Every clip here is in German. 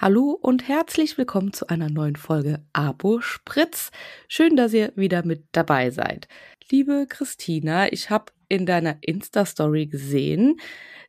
Hallo und herzlich willkommen zu einer neuen Folge Abo Spritz. Schön, dass ihr wieder mit dabei seid. Liebe Christina, ich habe in deiner Insta-Story gesehen,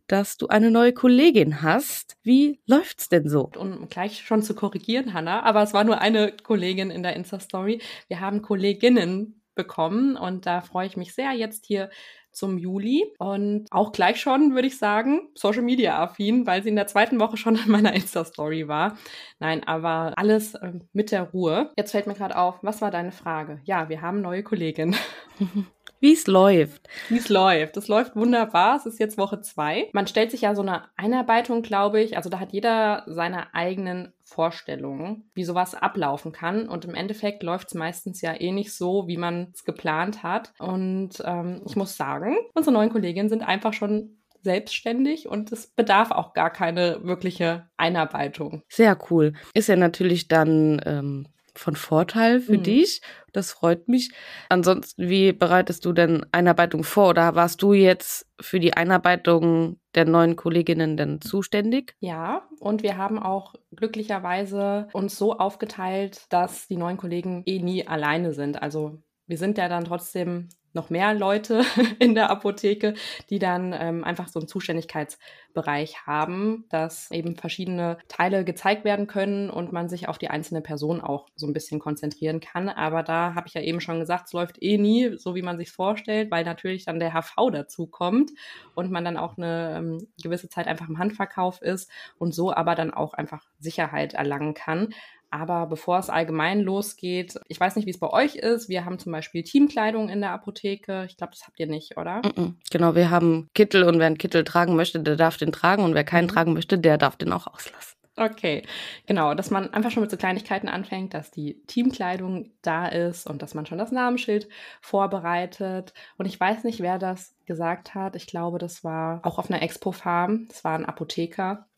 dass du eine neue Kollegin hast. Wie läuft's denn so? Um gleich schon zu korrigieren, Hanna, aber es war nur eine Kollegin in der Insta-Story. Wir haben Kolleginnen bekommen und da freue ich mich sehr, jetzt hier zum Juli und auch gleich schon, würde ich sagen, Social Media affin, weil sie in der zweiten Woche schon in meiner Insta-Story war. Nein, aber alles äh, mit der Ruhe. Jetzt fällt mir gerade auf, was war deine Frage? Ja, wir haben neue Kollegin. wie es läuft. Wie es läuft. Es läuft wunderbar. Es ist jetzt Woche zwei. Man stellt sich ja so eine Einarbeitung, glaube ich. Also da hat jeder seine eigenen Vorstellungen, wie sowas ablaufen kann. Und im Endeffekt läuft es meistens ja eh nicht so, wie man es geplant hat. Und ähm, ich muss sagen, unsere neuen Kolleginnen sind einfach schon selbstständig und es bedarf auch gar keine wirkliche Einarbeitung. Sehr cool. Ist ja natürlich dann ähm, von Vorteil für mhm. dich. Das freut mich. Ansonsten, wie bereitest du denn Einarbeitung vor? Oder warst du jetzt für die Einarbeitung der neuen Kolleginnen denn zuständig? Ja, und wir haben auch glücklicherweise uns so aufgeteilt, dass die neuen Kollegen eh nie alleine sind. Also wir sind ja dann trotzdem noch mehr Leute in der Apotheke, die dann ähm, einfach so einen Zuständigkeitsbereich haben, dass eben verschiedene Teile gezeigt werden können und man sich auf die einzelne Person auch so ein bisschen konzentrieren kann. Aber da habe ich ja eben schon gesagt, es läuft eh nie so, wie man sich vorstellt, weil natürlich dann der HV dazu kommt und man dann auch eine ähm, gewisse Zeit einfach im Handverkauf ist und so aber dann auch einfach Sicherheit erlangen kann. Aber bevor es allgemein losgeht, ich weiß nicht, wie es bei euch ist. Wir haben zum Beispiel Teamkleidung in der Apotheke. Ich glaube, das habt ihr nicht, oder? Mm -mm. Genau, wir haben Kittel und wer einen Kittel tragen möchte, der darf den tragen und wer keinen mhm. tragen möchte, der darf den auch auslassen. Okay, genau, dass man einfach schon mit so Kleinigkeiten anfängt, dass die Teamkleidung da ist und dass man schon das Namensschild vorbereitet. Und ich weiß nicht, wer das gesagt hat. Ich glaube, das war auch auf einer Expo-Farm. Das war ein Apotheker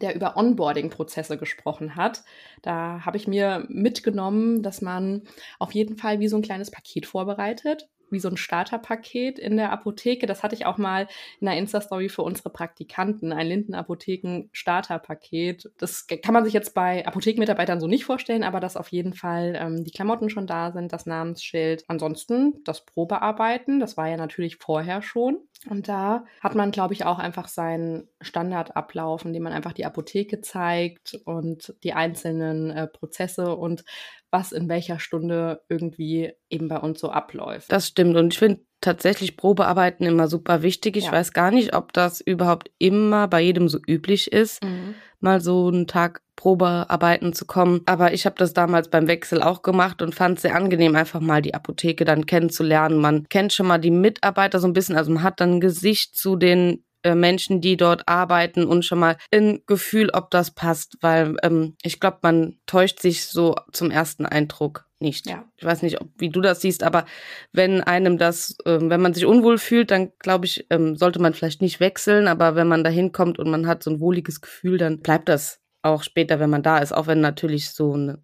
der über Onboarding-Prozesse gesprochen hat. Da habe ich mir mitgenommen, dass man auf jeden Fall wie so ein kleines Paket vorbereitet, wie so ein Starterpaket in der Apotheke. Das hatte ich auch mal in der Insta-Story für unsere Praktikanten, ein Linden-Apotheken-Starterpaket. Das kann man sich jetzt bei Apothekenmitarbeitern so nicht vorstellen, aber dass auf jeden Fall ähm, die Klamotten schon da sind, das Namensschild. Ansonsten das Probearbeiten, das war ja natürlich vorher schon. Und da hat man, glaube ich, auch einfach seinen Standardablauf, in dem man einfach die Apotheke zeigt und die einzelnen äh, Prozesse und was in welcher Stunde irgendwie eben bei uns so abläuft. Das stimmt. Und ich finde tatsächlich Probearbeiten immer super wichtig. Ich ja. weiß gar nicht, ob das überhaupt immer bei jedem so üblich ist, mhm. Mal so einen Tag Probearbeiten zu kommen. Aber ich habe das damals beim Wechsel auch gemacht und fand es sehr angenehm, einfach mal die Apotheke dann kennenzulernen. Man kennt schon mal die Mitarbeiter so ein bisschen, also man hat dann ein Gesicht zu den äh, Menschen, die dort arbeiten und schon mal ein Gefühl, ob das passt, weil ähm, ich glaube, man täuscht sich so zum ersten Eindruck nicht. Ja. Ich weiß nicht, ob, wie du das siehst, aber wenn einem das, ähm, wenn man sich unwohl fühlt, dann glaube ich, ähm, sollte man vielleicht nicht wechseln, aber wenn man da hinkommt und man hat so ein wohliges Gefühl, dann bleibt das auch später, wenn man da ist, auch wenn natürlich so eine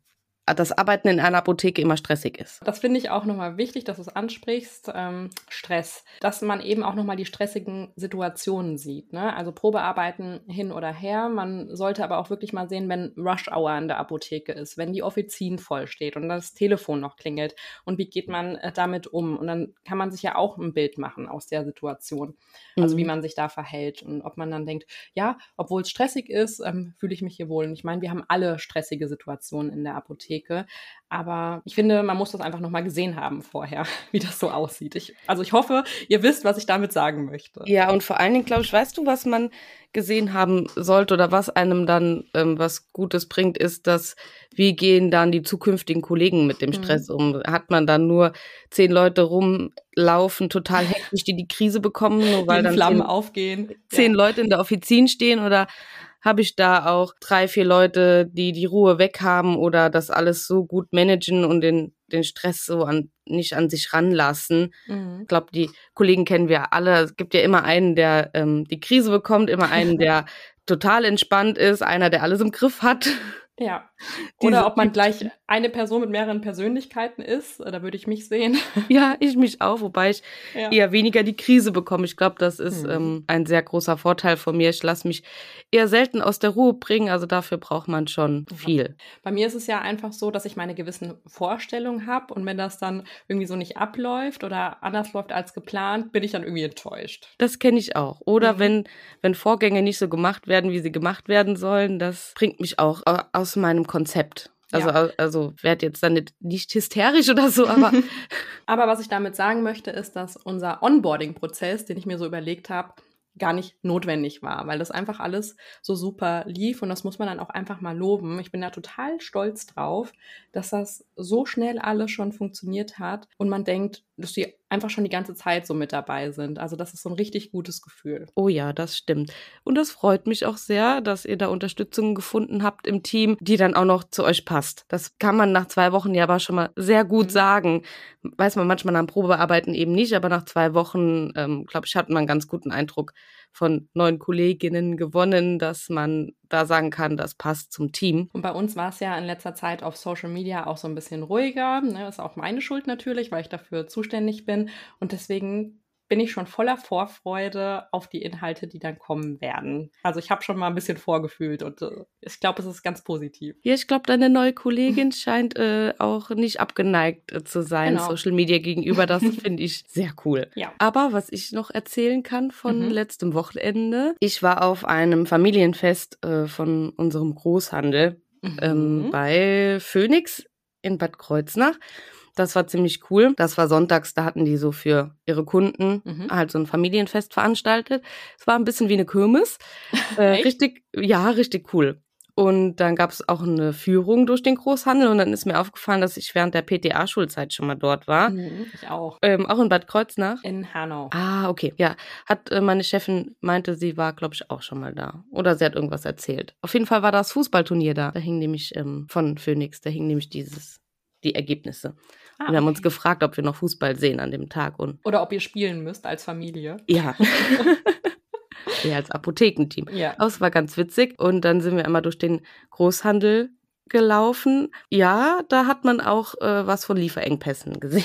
das Arbeiten in einer Apotheke immer stressig ist. Das finde ich auch nochmal wichtig, dass du es ansprichst. Ähm, Stress. Dass man eben auch nochmal die stressigen Situationen sieht. Ne? Also Probearbeiten hin oder her. Man sollte aber auch wirklich mal sehen, wenn Rush Hour in der Apotheke ist, wenn die Offizin voll steht und das Telefon noch klingelt. Und wie geht man äh, damit um? Und dann kann man sich ja auch ein Bild machen aus der Situation. Also mhm. wie man sich da verhält. Und ob man dann denkt, ja, obwohl es stressig ist, ähm, fühle ich mich hier wohl. Und ich meine, wir haben alle stressige Situationen in der Apotheke. Apotheke. Aber ich finde, man muss das einfach nochmal gesehen haben vorher, wie das so aussieht. Ich, also ich hoffe, ihr wisst, was ich damit sagen möchte. Ja, und vor allen Dingen, glaube ich, weißt du, was man gesehen haben sollte oder was einem dann ähm, was Gutes bringt, ist, dass wie gehen dann die zukünftigen Kollegen mit dem. Stress mhm. um? Hat man dann nur zehn Leute rumlaufen, total hektisch, die die Krise bekommen, nur weil dann Flammen zehn, aufgehen, zehn ja. Leute in der Offizin stehen oder habe ich da auch drei, vier Leute, die die Ruhe weg haben oder das alles so gut managen und den, den Stress so an, nicht an sich ranlassen. Mhm. Ich glaube, die Kollegen kennen wir alle. Es gibt ja immer einen, der ähm, die Krise bekommt, immer einen, der total entspannt ist, einer, der alles im Griff hat. Ja. Oder ob man gleich eine Person mit mehreren Persönlichkeiten ist, da würde ich mich sehen. Ja, ich mich auch, wobei ich ja. eher weniger die Krise bekomme. Ich glaube, das ist hm. ähm, ein sehr großer Vorteil von mir. Ich lasse mich eher selten aus der Ruhe bringen, also dafür braucht man schon viel. Bei mir ist es ja einfach so, dass ich meine gewissen Vorstellungen habe und wenn das dann irgendwie so nicht abläuft oder anders läuft als geplant, bin ich dann irgendwie enttäuscht. Das kenne ich auch. Oder mhm. wenn, wenn Vorgänge nicht so gemacht werden, wie sie gemacht werden sollen, das bringt mich auch aus aus meinem Konzept. Also, ja. also werd jetzt dann nicht, nicht hysterisch oder so, aber. aber was ich damit sagen möchte, ist, dass unser Onboarding-Prozess, den ich mir so überlegt habe, gar nicht notwendig war, weil das einfach alles so super lief und das muss man dann auch einfach mal loben. Ich bin da total stolz drauf, dass das so schnell alles schon funktioniert hat und man denkt, dass die einfach schon die ganze Zeit so mit dabei sind. Also das ist so ein richtig gutes Gefühl. Oh ja, das stimmt. Und das freut mich auch sehr, dass ihr da Unterstützung gefunden habt im Team, die dann auch noch zu euch passt. Das kann man nach zwei Wochen ja aber schon mal sehr gut mhm. sagen. Weiß man manchmal am Probearbeiten eben nicht, aber nach zwei Wochen, ähm, glaube ich, hat man einen ganz guten Eindruck von neuen Kolleginnen gewonnen, dass man da sagen kann, das passt zum Team. Und bei uns war es ja in letzter Zeit auf Social Media auch so ein bisschen ruhiger. Ne? Ist auch meine Schuld natürlich, weil ich dafür zuständig bin. Und deswegen bin ich schon voller Vorfreude auf die Inhalte, die dann kommen werden. Also ich habe schon mal ein bisschen vorgefühlt und äh, ich glaube, es ist ganz positiv. Ja, ich glaube, deine neue Kollegin scheint äh, auch nicht abgeneigt äh, zu sein genau. Social Media gegenüber. Das finde ich sehr cool. Ja. Aber was ich noch erzählen kann von mhm. letztem Wochenende, ich war auf einem Familienfest äh, von unserem Großhandel mhm. ähm, bei Phoenix in Bad Kreuznach. Das war ziemlich cool. Das war sonntags, da hatten die so für ihre Kunden mhm. halt so ein Familienfest veranstaltet. Es war ein bisschen wie eine Kirmes. Äh, richtig, ja, richtig cool. Und dann gab es auch eine Führung durch den Großhandel und dann ist mir aufgefallen, dass ich während der PTA-Schulzeit schon mal dort war. Mhm, ich auch. Ähm, auch in Bad Kreuznach. In Hanau. Ah, okay. Ja, hat äh, meine Chefin meinte, sie war, glaube ich, auch schon mal da. Oder sie hat irgendwas erzählt. Auf jeden Fall war das Fußballturnier da. Da hing nämlich ähm, von Phoenix, da hing nämlich dieses die Ergebnisse. Ah, und wir haben uns gefragt, ob wir noch Fußball sehen an dem Tag. Und Oder ob ihr spielen müsst als Familie. Ja. ja, als Apothekenteam. Ja. Aber es war ganz witzig. Und dann sind wir einmal durch den Großhandel gelaufen. Ja, da hat man auch äh, was von Lieferengpässen gesehen.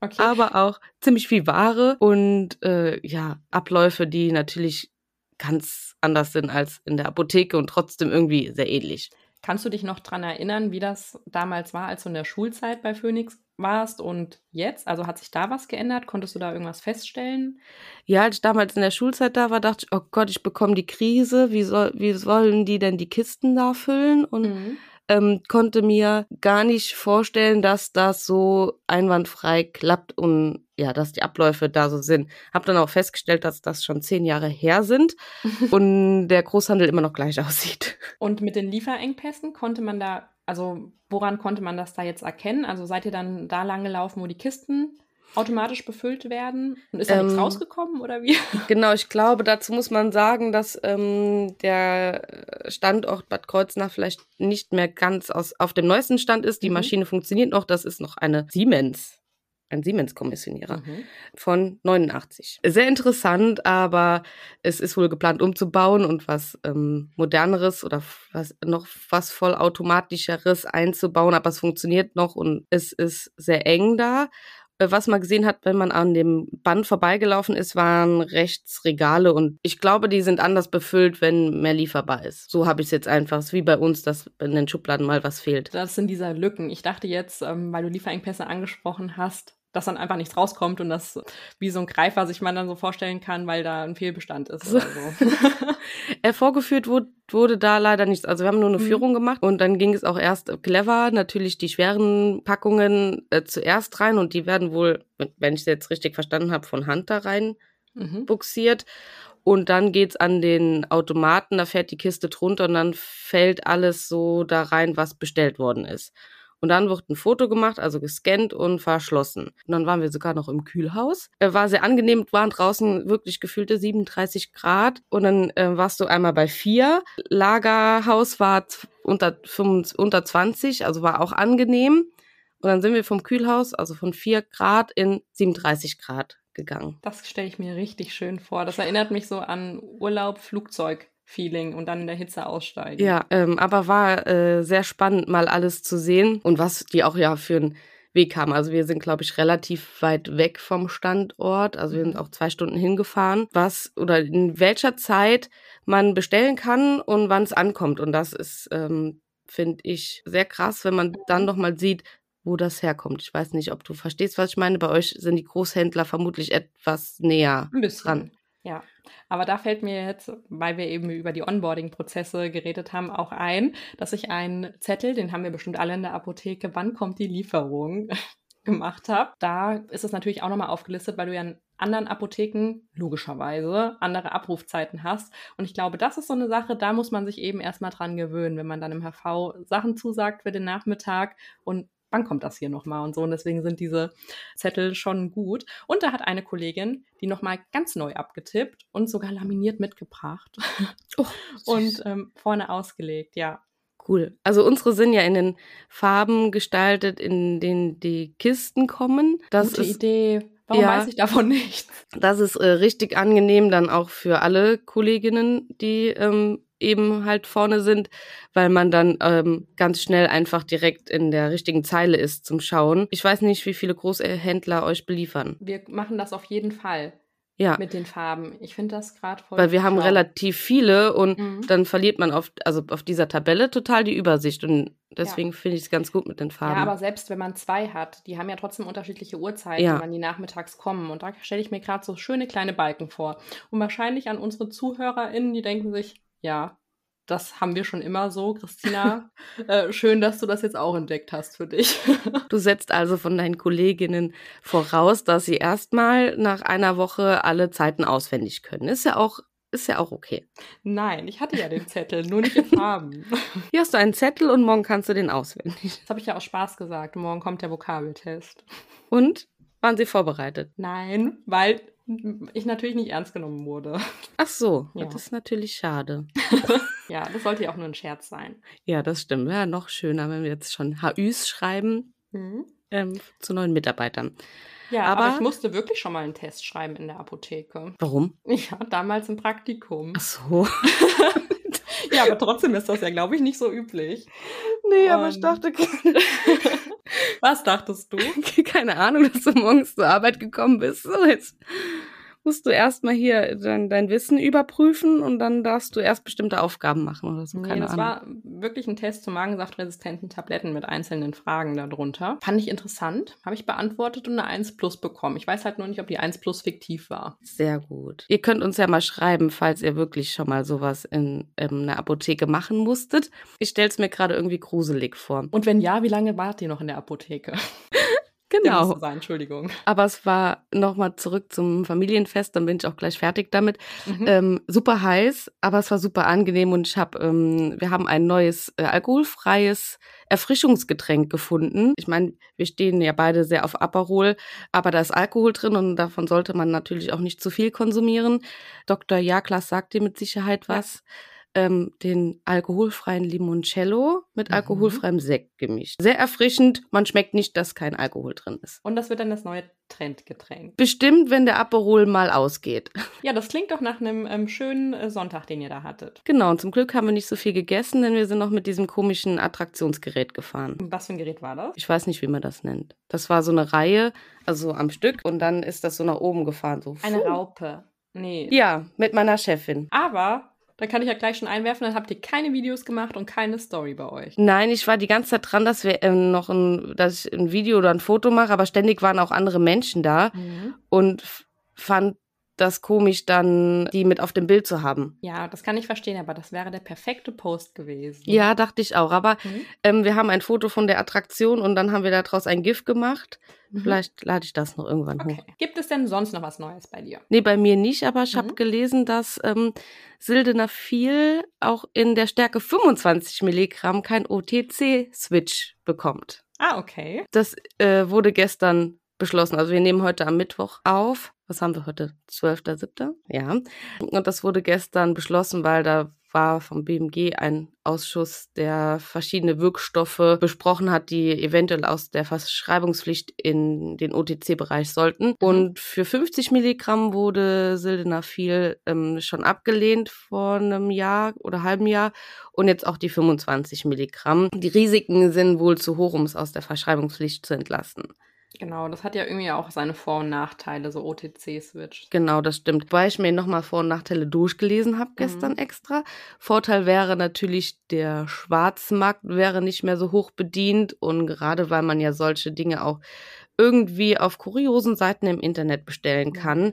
Okay. Aber auch ziemlich viel Ware und äh, ja, Abläufe, die natürlich ganz anders sind als in der Apotheke und trotzdem irgendwie sehr ähnlich. Kannst du dich noch daran erinnern, wie das damals war, als du in der Schulzeit bei Phoenix warst und jetzt? Also hat sich da was geändert? Konntest du da irgendwas feststellen? Ja, als ich damals in der Schulzeit da war, dachte ich, oh Gott, ich bekomme die Krise. Wie, soll, wie sollen die denn die Kisten da füllen? Und mhm ähm, konnte mir gar nicht vorstellen, dass das so einwandfrei klappt und ja, dass die Abläufe da so sind. Hab dann auch festgestellt, dass das schon zehn Jahre her sind und der Großhandel immer noch gleich aussieht. Und mit den Lieferengpässen konnte man da, also woran konnte man das da jetzt erkennen? Also seid ihr dann da lang gelaufen, wo die Kisten automatisch befüllt werden? Und ist da ähm, nichts rausgekommen oder wie? Genau, ich glaube, dazu muss man sagen, dass ähm, der Standort Bad Kreuznach vielleicht nicht mehr ganz aus, auf dem neuesten Stand ist. Die mhm. Maschine funktioniert noch, das ist noch eine Siemens ein Siemens-Kommissionierer mhm. von 89. Sehr interessant, aber es ist wohl geplant umzubauen und was ähm, moderneres oder was noch was vollautomatischeres einzubauen, aber es funktioniert noch und es ist sehr eng da. Äh, was man gesehen hat, wenn man an dem Band vorbeigelaufen ist, waren rechts Regale und ich glaube, die sind anders befüllt, wenn mehr lieferbar ist. So habe ich es jetzt einfach. Es ist wie bei uns, dass in den Schubladen mal was fehlt. Das sind diese Lücken. Ich dachte jetzt, ähm, weil du Lieferengpässe angesprochen hast, dass dann einfach nichts rauskommt und das wie so ein Greifer sich man dann so vorstellen kann, weil da ein Fehlbestand ist so. Vorgeführt wurde, wurde da leider nichts. Also wir haben nur eine mhm. Führung gemacht und dann ging es auch erst clever, natürlich die schweren Packungen äh, zuerst rein und die werden wohl, wenn ich es jetzt richtig verstanden habe, von Hand da rein mhm. buxiert. Und dann geht's an den Automaten, da fährt die Kiste drunter und dann fällt alles so da rein, was bestellt worden ist. Und dann wird ein Foto gemacht, also gescannt und verschlossen. Und dann waren wir sogar noch im Kühlhaus. Äh, war sehr angenehm, waren draußen wirklich gefühlte 37 Grad. Und dann äh, warst du einmal bei vier. Lagerhaus war unter, 25, unter 20, also war auch angenehm. Und dann sind wir vom Kühlhaus, also von 4 Grad in 37 Grad gegangen. Das stelle ich mir richtig schön vor. Das erinnert mich so an Urlaub, Flugzeug. Feeling und dann in der Hitze aussteigen. Ja, ähm, aber war äh, sehr spannend, mal alles zu sehen und was die auch ja für ein Weg haben. Also wir sind, glaube ich, relativ weit weg vom Standort. Also wir sind mhm. auch zwei Stunden hingefahren. Was oder in welcher Zeit man bestellen kann und wann es ankommt. Und das ist, ähm, finde ich, sehr krass, wenn man dann noch mal sieht, wo das herkommt. Ich weiß nicht, ob du verstehst, was ich meine. Bei euch sind die Großhändler vermutlich etwas näher Ein bisschen. dran. Ja, aber da fällt mir jetzt, weil wir eben über die Onboarding-Prozesse geredet haben, auch ein, dass ich einen Zettel, den haben wir bestimmt alle in der Apotheke, wann kommt die Lieferung, gemacht habe. Da ist es natürlich auch nochmal aufgelistet, weil du ja in anderen Apotheken logischerweise andere Abrufzeiten hast. Und ich glaube, das ist so eine Sache, da muss man sich eben erstmal dran gewöhnen, wenn man dann im HV Sachen zusagt für den Nachmittag und wann kommt das hier nochmal und so. Und deswegen sind diese Zettel schon gut. Und da hat eine Kollegin die nochmal ganz neu abgetippt und sogar laminiert mitgebracht. Oh, und ähm, vorne ausgelegt, ja. Cool. Also unsere sind ja in den Farben gestaltet, in denen die Kisten kommen. Das Gute ist, Idee. Warum ja, weiß ich davon nichts? Das ist äh, richtig angenehm dann auch für alle Kolleginnen, die ähm, eben halt vorne sind, weil man dann ähm, ganz schnell einfach direkt in der richtigen Zeile ist zum Schauen. Ich weiß nicht, wie viele Großhändler euch beliefern. Wir machen das auf jeden Fall. Ja. Mit den Farben. Ich finde das gerade voll. Weil wir haben relativ viele und mhm. dann verliert man auf, also auf dieser Tabelle total die Übersicht. Und deswegen ja. finde ich es ganz gut mit den Farben. Ja, aber selbst wenn man zwei hat, die haben ja trotzdem unterschiedliche Uhrzeiten, ja. wann die nachmittags kommen. Und da stelle ich mir gerade so schöne kleine Balken vor. Und wahrscheinlich an unsere ZuhörerInnen, die denken sich, ja, das haben wir schon immer so, Christina. äh, schön, dass du das jetzt auch entdeckt hast für dich. du setzt also von deinen Kolleginnen voraus, dass sie erstmal nach einer Woche alle Zeiten auswendig können. Ist ja auch ist ja auch okay. Nein, ich hatte ja den Zettel, nur nicht in Farben. Hier hast du einen Zettel und morgen kannst du den auswendig. Das habe ich ja aus Spaß gesagt. Morgen kommt der Vokabeltest. Und? Waren Sie vorbereitet? Nein, weil ich natürlich nicht ernst genommen wurde. Ach so, ja. das ist natürlich schade. ja, das sollte ja auch nur ein Scherz sein. Ja, das stimmt. Wäre noch schöner, wenn wir jetzt schon HÜs schreiben mhm. ähm, zu neuen Mitarbeitern. Ja, aber, aber, ich musste wirklich schon mal einen Test schreiben in der Apotheke. Warum? Ja, damals im Praktikum. Ach so. ja, aber trotzdem ist das ja, glaube ich, nicht so üblich. Nee, Und aber ich dachte gerade. Was dachtest du? Keine Ahnung, dass du morgens zur Arbeit gekommen bist. So, jetzt musst du erstmal hier dein, dein Wissen überprüfen und dann darfst du erst bestimmte Aufgaben machen oder so. Keine nee, das Ahnung. war wirklich ein Test zu magensaftresistenten Tabletten mit einzelnen Fragen darunter. Fand ich interessant, habe ich beantwortet und eine 1 plus bekommen. Ich weiß halt nur nicht, ob die 1 plus fiktiv war. Sehr gut. Ihr könnt uns ja mal schreiben, falls ihr wirklich schon mal sowas in, in einer Apotheke machen musstet. Ich stelle es mir gerade irgendwie gruselig vor. Und wenn ja, wie lange wart ihr noch in der Apotheke? Genau. Sein, Entschuldigung. Aber es war nochmal zurück zum Familienfest, dann bin ich auch gleich fertig damit. Mhm. Ähm, super heiß, aber es war super angenehm und ich habe, ähm, wir haben ein neues äh, alkoholfreies Erfrischungsgetränk gefunden. Ich meine, wir stehen ja beide sehr auf Aperol, aber da ist Alkohol drin und davon sollte man natürlich auch nicht zu viel konsumieren. Dr. Jaklas sagt dir mit Sicherheit was. Ja ähm, den alkoholfreien Limoncello mit mhm. alkoholfreiem Sekt gemischt. Sehr erfrischend. Man schmeckt nicht, dass kein Alkohol drin ist. Und das wird dann das neue Trendgetränk. Bestimmt, wenn der Aperol mal ausgeht. Ja, das klingt doch nach einem ähm, schönen äh, Sonntag, den ihr da hattet. Genau, und zum Glück haben wir nicht so viel gegessen, denn wir sind noch mit diesem komischen Attraktionsgerät gefahren. Was für ein Gerät war das? Ich weiß nicht, wie man das nennt. Das war so eine Reihe, also am Stück, und dann ist das so nach oben gefahren. So. Eine Raupe. Nee. Ja, mit meiner Chefin. Aber da kann ich ja gleich schon einwerfen, dann habt ihr keine Videos gemacht und keine Story bei euch. Nein, ich war die ganze Zeit dran, dass wir ähm, noch ein, dass ich ein Video oder ein Foto mache, aber ständig waren auch andere Menschen da mhm. und fand das komisch, dann die mit auf dem Bild zu haben. Ja, das kann ich verstehen, aber das wäre der perfekte Post gewesen. Ja, dachte ich auch. Aber mhm. ähm, wir haben ein Foto von der Attraktion und dann haben wir daraus ein GIF gemacht. Mhm. Vielleicht lade ich das noch irgendwann okay. hoch. Gibt es denn sonst noch was Neues bei dir? Nee, bei mir nicht, aber ich mhm. habe gelesen, dass ähm, Sildenafil auch in der Stärke 25 Milligramm kein OTC-Switch bekommt. Ah, okay. Das äh, wurde gestern beschlossen. Also wir nehmen heute am Mittwoch auf. Was haben wir heute? 12.07. Ja. Und das wurde gestern beschlossen, weil da war vom BMG ein Ausschuss, der verschiedene Wirkstoffe besprochen hat, die eventuell aus der Verschreibungspflicht in den OTC-Bereich sollten. Mhm. Und für 50 Milligramm wurde Sildenafil ähm, schon abgelehnt vor einem Jahr oder halben Jahr und jetzt auch die 25 Milligramm. Die Risiken sind wohl zu hoch, um es aus der Verschreibungspflicht zu entlassen. Genau, das hat ja irgendwie auch seine Vor- und Nachteile, so OTC-Switch. Genau, das stimmt. Weil ich mir nochmal Vor- und Nachteile durchgelesen habe gestern mhm. extra. Vorteil wäre natürlich, der Schwarzmarkt wäre nicht mehr so hoch bedient und gerade weil man ja solche Dinge auch irgendwie auf kuriosen Seiten im Internet bestellen kann,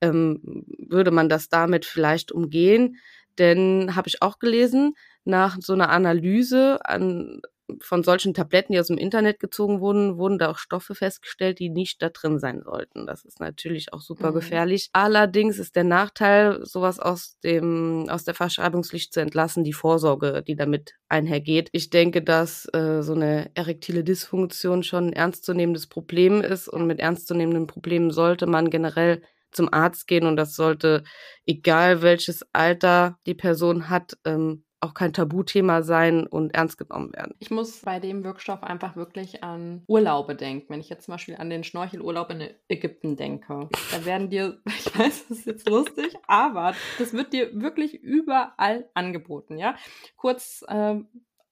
ähm, würde man das damit vielleicht umgehen. Denn habe ich auch gelesen, nach so einer Analyse an von solchen Tabletten, die aus dem Internet gezogen wurden, wurden da auch Stoffe festgestellt, die nicht da drin sein sollten. Das ist natürlich auch super mhm. gefährlich. Allerdings ist der Nachteil, sowas aus dem, aus der Verschreibungspflicht zu entlassen, die Vorsorge, die damit einhergeht. Ich denke, dass äh, so eine erektile Dysfunktion schon ein ernstzunehmendes Problem ist und mit ernstzunehmenden Problemen sollte man generell zum Arzt gehen und das sollte, egal welches Alter die Person hat, ähm, auch kein Tabuthema sein und ernst genommen werden. Ich muss bei dem Wirkstoff einfach wirklich an Urlaube denken. Wenn ich jetzt zum Beispiel an den Schnorchelurlaub in Ägypten denke, da werden dir, ich weiß, das ist jetzt lustig, aber das wird dir wirklich überall angeboten, ja. Kurz, ähm,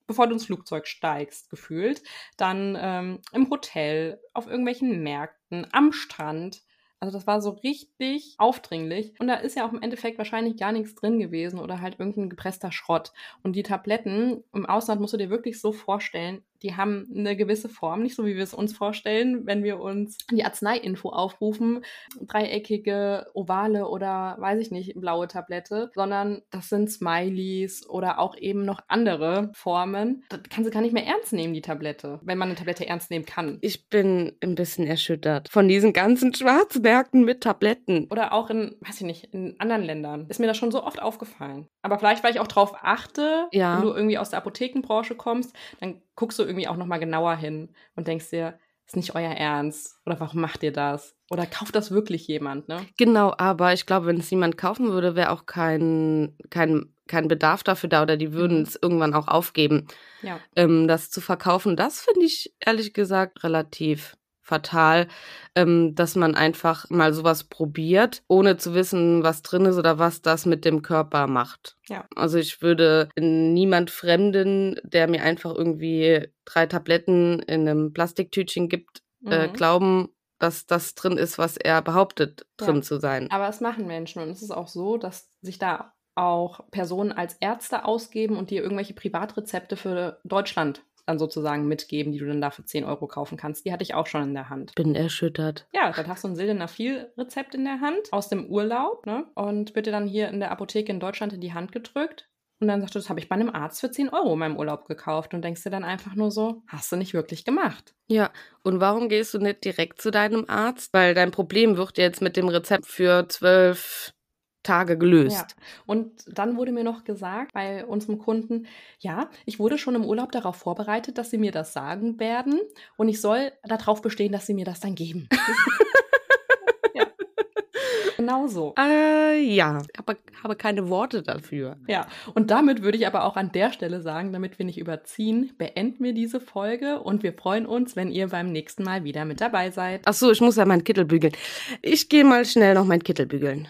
bevor du ins Flugzeug steigst, gefühlt, dann ähm, im Hotel, auf irgendwelchen Märkten, am Strand. Also das war so richtig aufdringlich. Und da ist ja auch im Endeffekt wahrscheinlich gar nichts drin gewesen oder halt irgendein gepresster Schrott. Und die Tabletten im Ausland musst du dir wirklich so vorstellen, die haben eine gewisse Form, nicht so wie wir es uns vorstellen, wenn wir uns die Arzneiinfo aufrufen, dreieckige, ovale oder weiß ich nicht, blaue Tablette, sondern das sind Smileys oder auch eben noch andere Formen. Das kann sie gar nicht mehr ernst nehmen, die Tablette, wenn man eine Tablette ernst nehmen kann. Ich bin ein bisschen erschüttert von diesen ganzen Schwarzmärkten mit Tabletten. Oder auch in, weiß ich nicht, in anderen Ländern. Ist mir das schon so oft aufgefallen. Aber vielleicht, weil ich auch drauf achte, ja. wenn du irgendwie aus der Apothekenbranche kommst, dann guckst du irgendwie auch nochmal genauer hin und denkst dir, ist nicht euer Ernst oder warum macht ihr das? Oder kauft das wirklich jemand, ne? Genau, aber ich glaube, wenn es niemand kaufen würde, wäre auch kein, kein, kein Bedarf dafür da oder die würden mhm. es irgendwann auch aufgeben. Ja. Ähm, das zu verkaufen, das finde ich ehrlich gesagt relativ fatal, ähm, dass man einfach mal sowas probiert, ohne zu wissen, was drin ist oder was das mit dem Körper macht. Ja. Also ich würde niemand Fremden, der mir einfach irgendwie drei Tabletten in einem Plastiktütchen gibt, äh, mhm. äh, glauben, dass das drin ist, was er behauptet, drin ja. zu sein. Aber es machen Menschen und es ist auch so, dass sich da auch Personen als Ärzte ausgeben und dir irgendwelche Privatrezepte für Deutschland dann sozusagen mitgeben, die du dann da für 10 Euro kaufen kannst. Die hatte ich auch schon in der Hand. Bin erschüttert. Ja, dann hast du ein Sildenafil-Rezept in der Hand aus dem Urlaub ne? und wird dir dann hier in der Apotheke in Deutschland in die Hand gedrückt. Und dann sagst du, das habe ich bei einem Arzt für 10 Euro in meinem Urlaub gekauft. Und denkst dir dann einfach nur so, hast du nicht wirklich gemacht. Ja, und warum gehst du nicht direkt zu deinem Arzt? Weil dein Problem wird jetzt mit dem Rezept für 12 Tage gelöst. Ja. Und dann wurde mir noch gesagt bei unserem Kunden, ja, ich wurde schon im Urlaub darauf vorbereitet, dass sie mir das sagen werden und ich soll darauf bestehen, dass sie mir das dann geben. ja. Genau so. Äh, ja, aber habe keine Worte dafür. Ja, und damit würde ich aber auch an der Stelle sagen, damit wir nicht überziehen, beenden wir diese Folge und wir freuen uns, wenn ihr beim nächsten Mal wieder mit dabei seid. Ach so, ich muss ja meinen Kittel bügeln. Ich gehe mal schnell noch meinen Kittel bügeln.